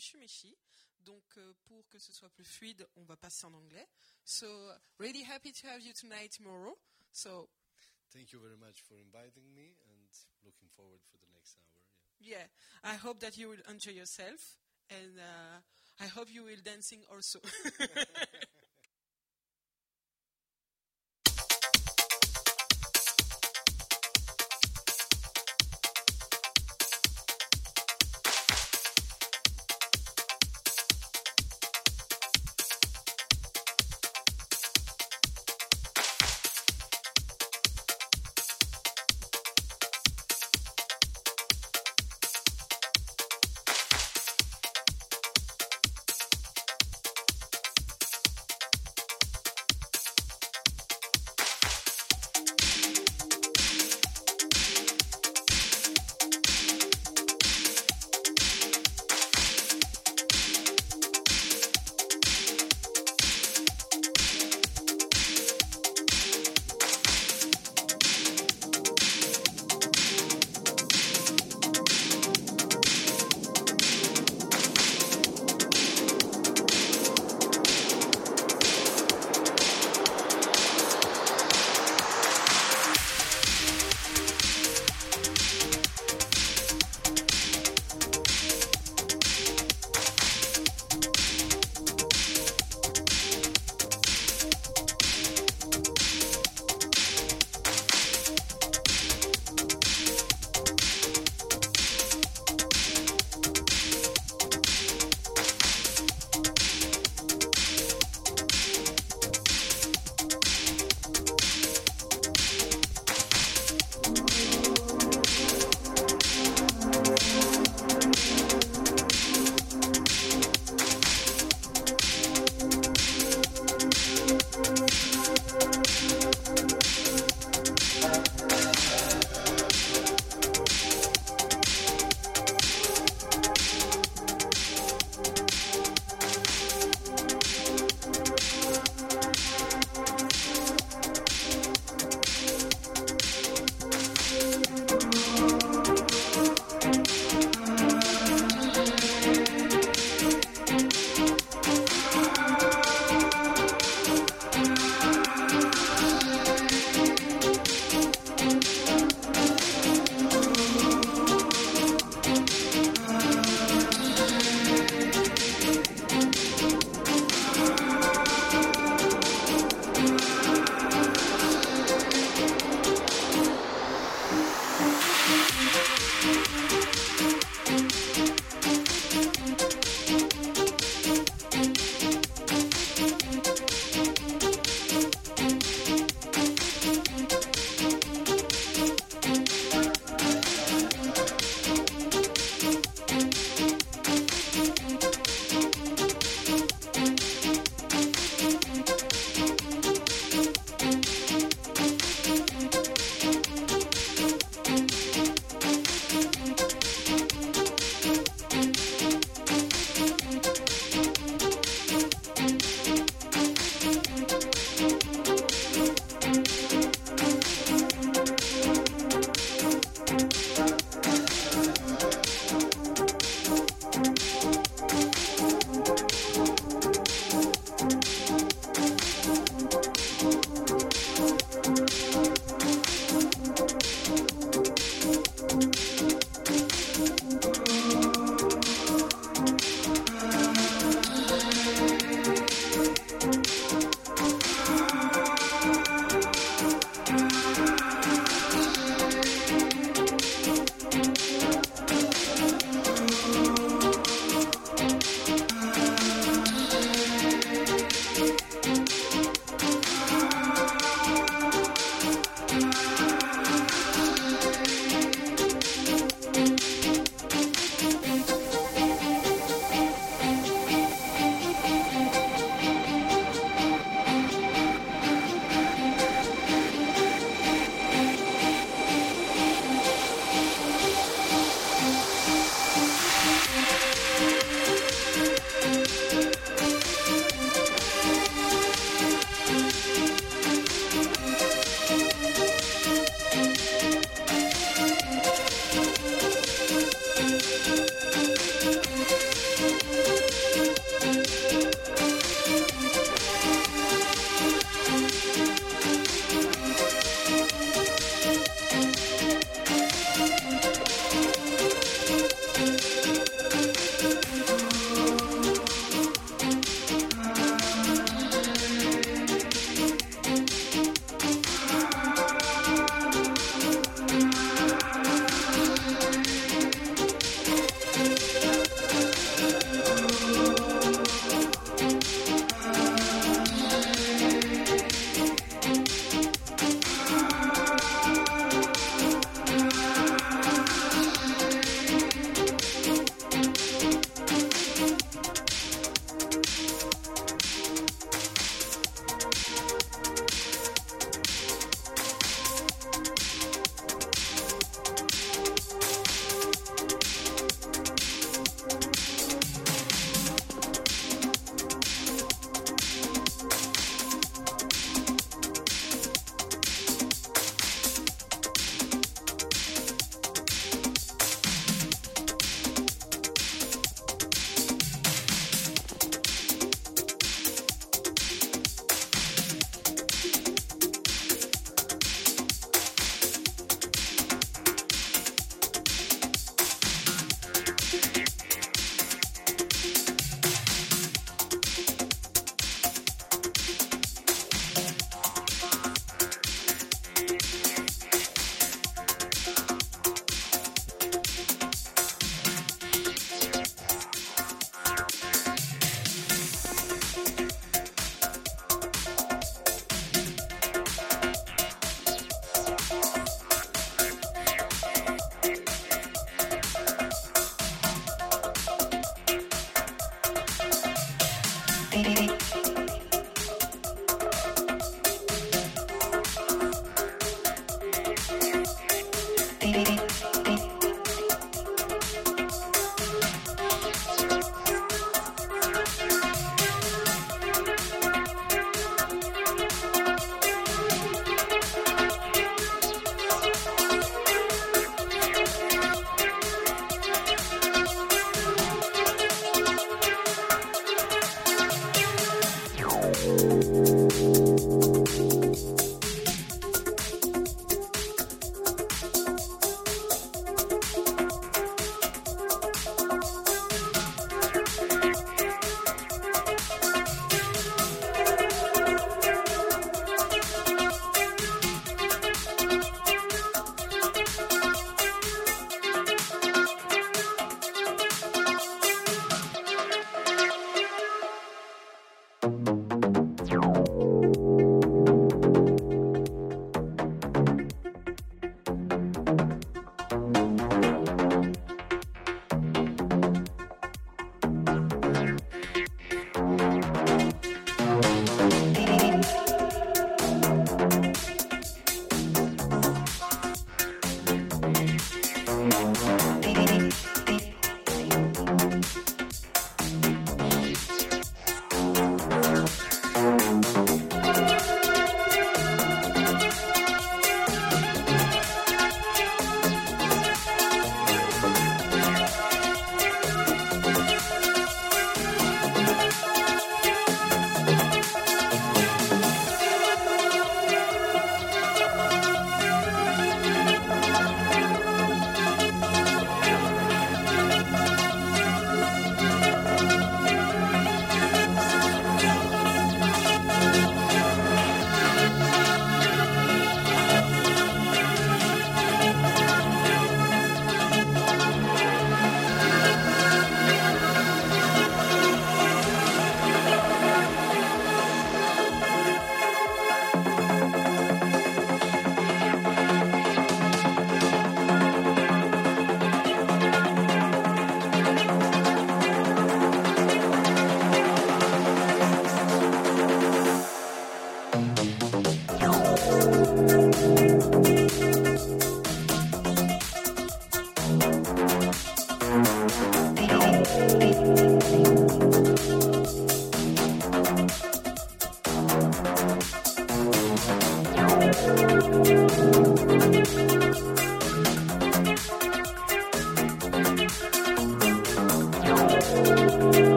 Compagnie Mushu Meshi. Donc, euh, pour que ce soit plus fluide, on va passer en anglais. So, really happy to have you tonight, Mauro. So, Thank you very much for inviting me and looking forward for the next hour. yeah, I hope that you will enjoy yourself and uh, I hope you will dancing also.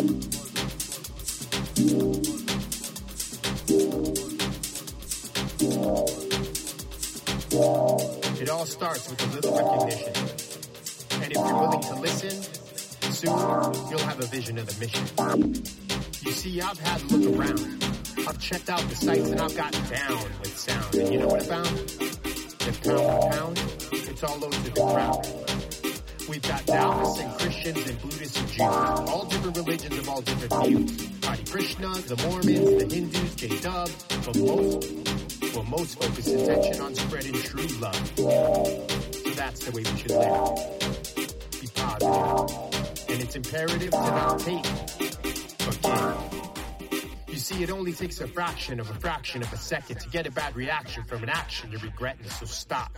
It all starts with a little recognition. And if you're willing to listen, soon you'll have a vision of the mission. You see, I've had a look around. I've checked out the sites and I've gotten down with sound. And you know what I found? That pound for pound, it's all over the crowd. We've got Taoists and Christians and Buddhists and Jews, all different religions of all different views. Hare Krishna, the Mormons, the Hindus, J-Dub, but most, well, most focus attention on spreading true love. That's the way we should live. Be positive. And it's imperative to not take, but give. You see, it only takes a fraction of a fraction of a second to get a bad reaction from an action you're regretting, so stop.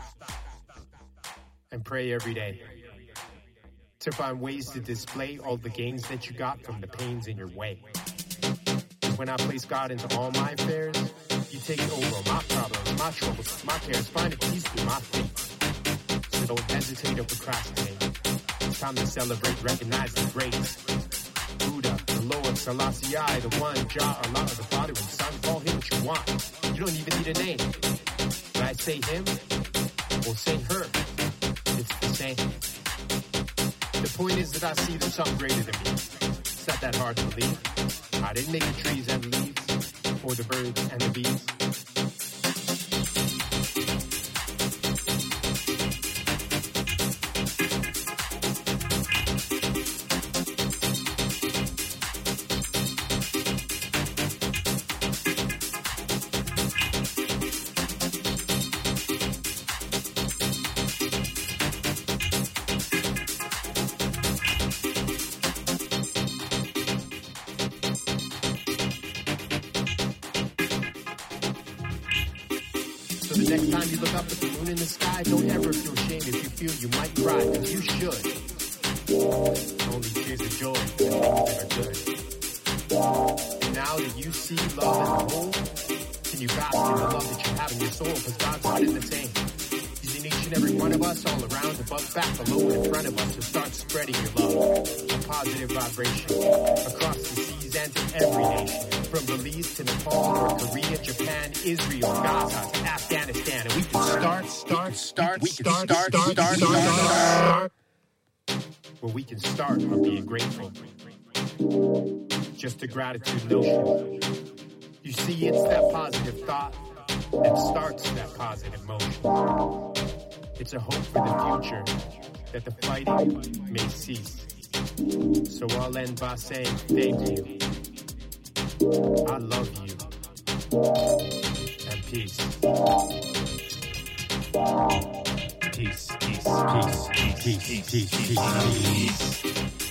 And pray every day to find ways to display all the gains that you got from the pains in your way. When I place God into all my affairs, you take over my problems, my troubles, my cares, find a peace through my faith. So don't hesitate or procrastinate. It's time to celebrate, recognize the greats. Buddha, the Lord, Selassie, the one, Jah, Allah, the Father, and Son, call him what you want. You don't even need a name. When I say him, or say her, it's the same. Point is that I see there's something greater than me. It's not that hard to believe. I didn't make the trees and the leaves, or the birds and the bees. So the next time you look up at the moon in the sky, don't ever feel shame if you feel you might cry, because you should. Only tears of joy are good. And now that you see love as a whole, can you bask in the love that you have in your soul? Because God's one and the same. He's in each and every one of us, all around, above, back, below, and in front of us. So start spreading your love, a positive vibration, across the seas and to every nation. Belize to Nepal, Korea, Japan, Israel, Gaza, to Afghanistan. And we can start, start, start, we can start, start, start, start, start. Well, we can start on being grateful. Just a gratitude notion. You see, it's that positive thought that starts that positive motion. It's a hope for the future that the fighting may cease. So I'll end by saying thank you. I love you. And peace. Peace, peace, peace, peace, peace, peace, peace.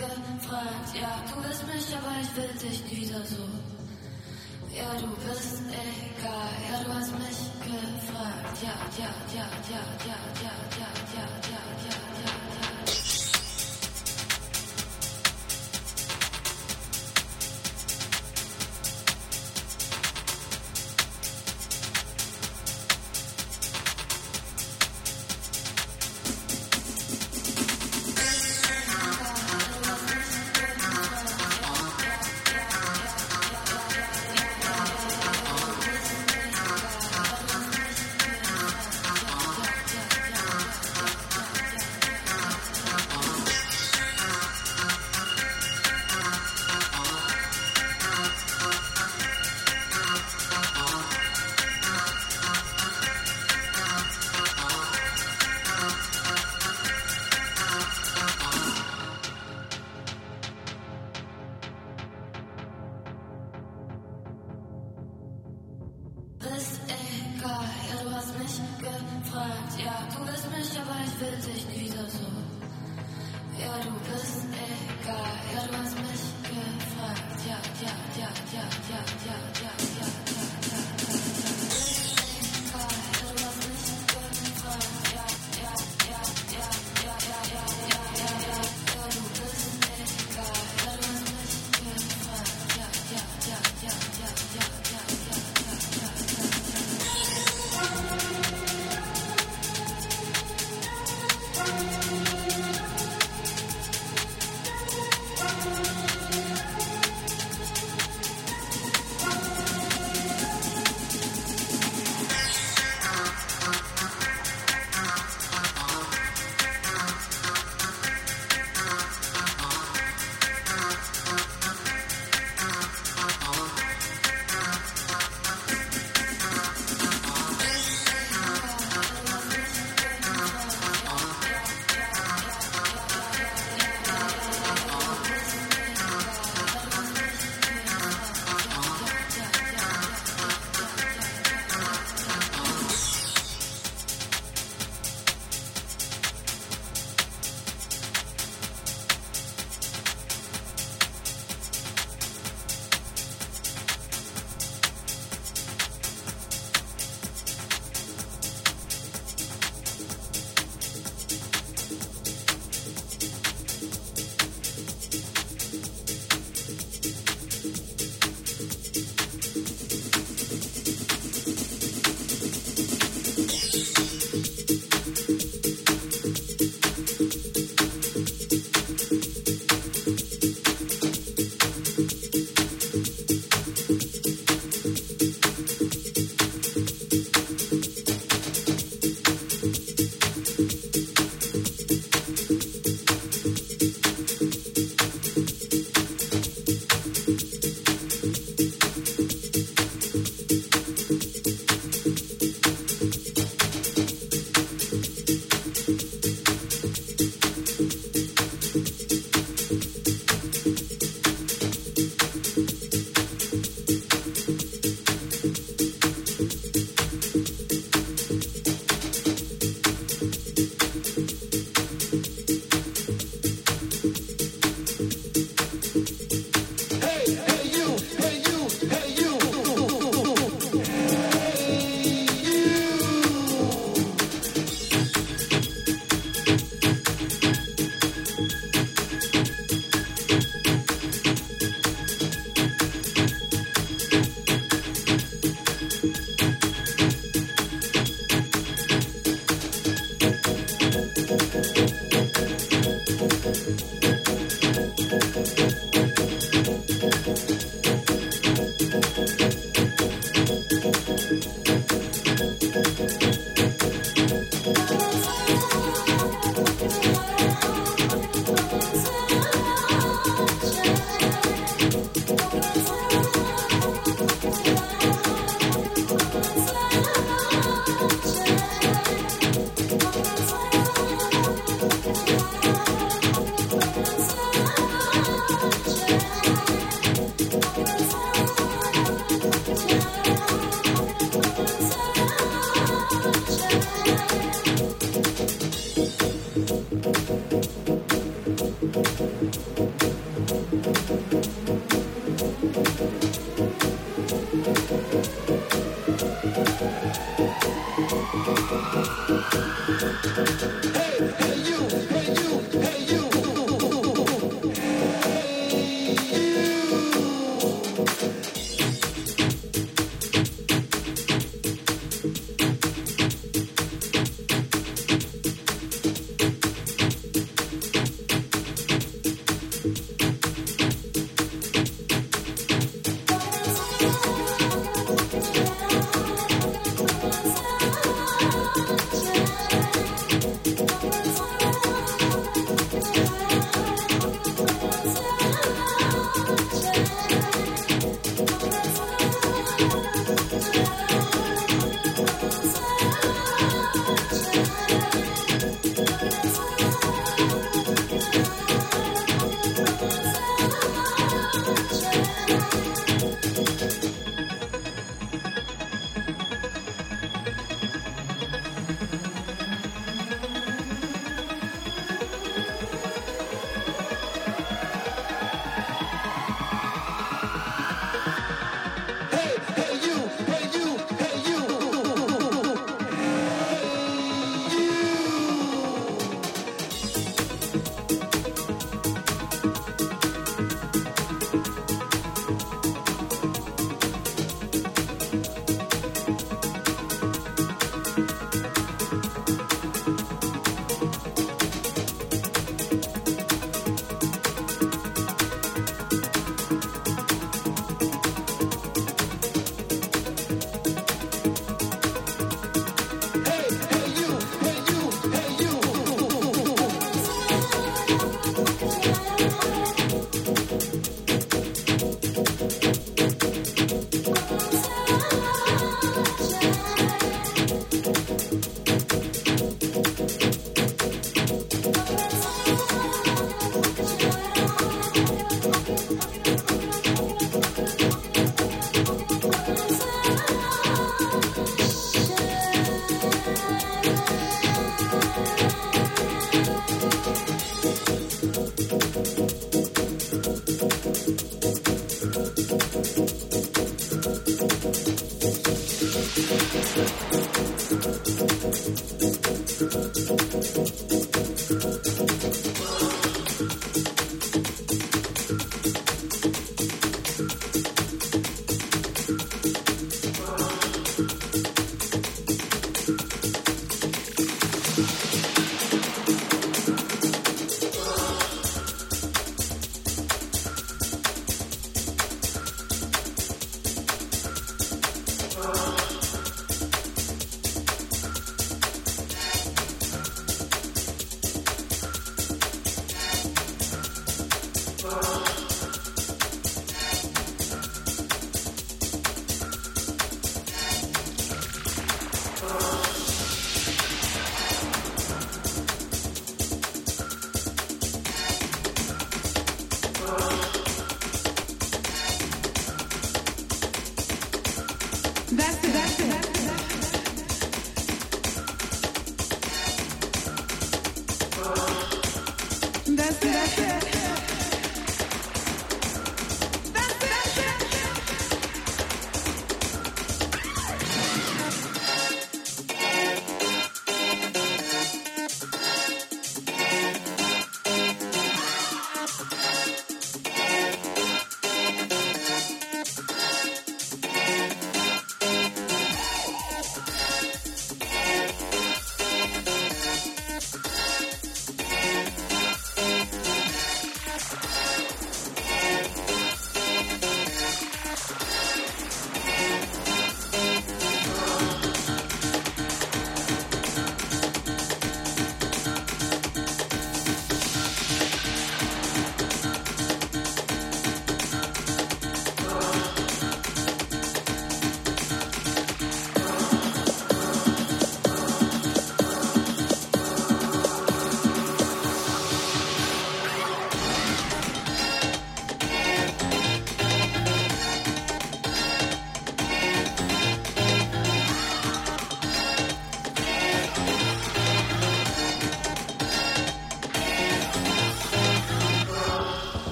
gefragt. Ja, du bist mich, aber ich will dich nie wieder so. Ja, du bist egal. Ja, du hast mich gefragt. Ja, ja, ja, ja, ja, ja, ja, ja, ja, ja, ja.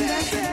Yeah.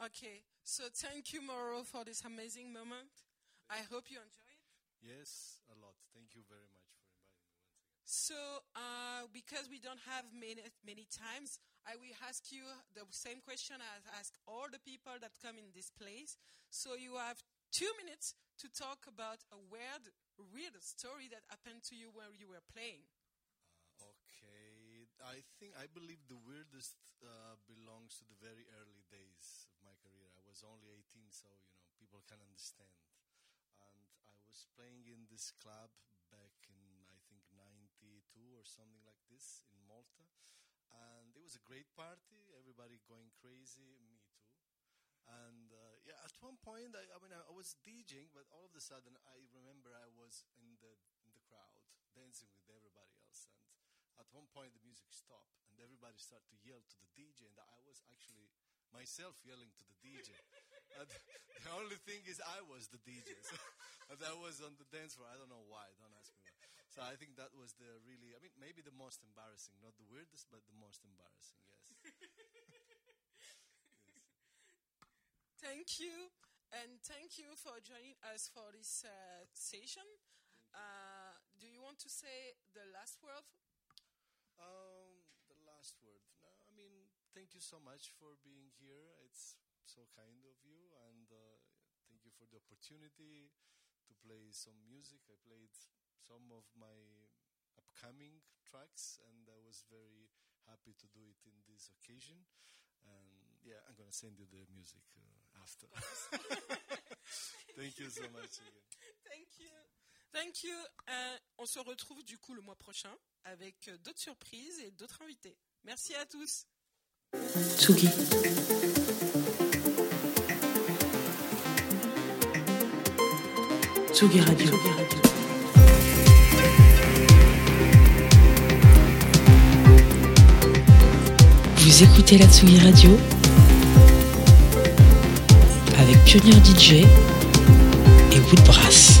Okay, so thank you, Mauro, for this amazing moment. I hope you enjoy it. Yes, a lot. Thank you very much for inviting me once again. So, uh, because we don't have many many times, I will ask you the same question I ask all the people that come in this place. So you have two minutes to talk about a weird, weird story that happened to you while you were playing. Okay, I think I believe the weirdest uh, belongs to the very early days of my career. I was only 18, so you know people can understand. And I was playing in this club back in I think 92 or something like this in Malta, and it was a great party. Everybody going crazy, me too. And uh, yeah, at one point, I, I mean, I, I was DJing, but all of a sudden, I remember I was in the in the crowd dancing with everybody else, and at one point the music stopped, and everybody started to yell to the DJ, and I was actually myself yelling to the DJ. and the only thing is, I was the DJ, so, and I was on the dance floor. I don't know why. Don't ask me why. So I think that was the really, I mean, maybe the most embarrassing, not the weirdest, but the most embarrassing. Yes. Thank you, and thank you for joining us for this uh, session. Uh, do you want to say the last word? Um, the last word. No, I mean, thank you so much for being here. It's so kind of you, and uh, thank you for the opportunity to play some music. I played some of my upcoming tracks, and I was very happy to do it in this occasion. And yeah, I'm gonna send you the music uh, after. thank you so much again. Thank you. Thank you. Euh, on se retrouve du coup le mois prochain avec euh, d'autres surprises et d'autres invités. Merci à tous. Tsugi. Tsugi Radio. Vous écoutez la Tsugi Radio avec Pionnier DJ et Woodbrass.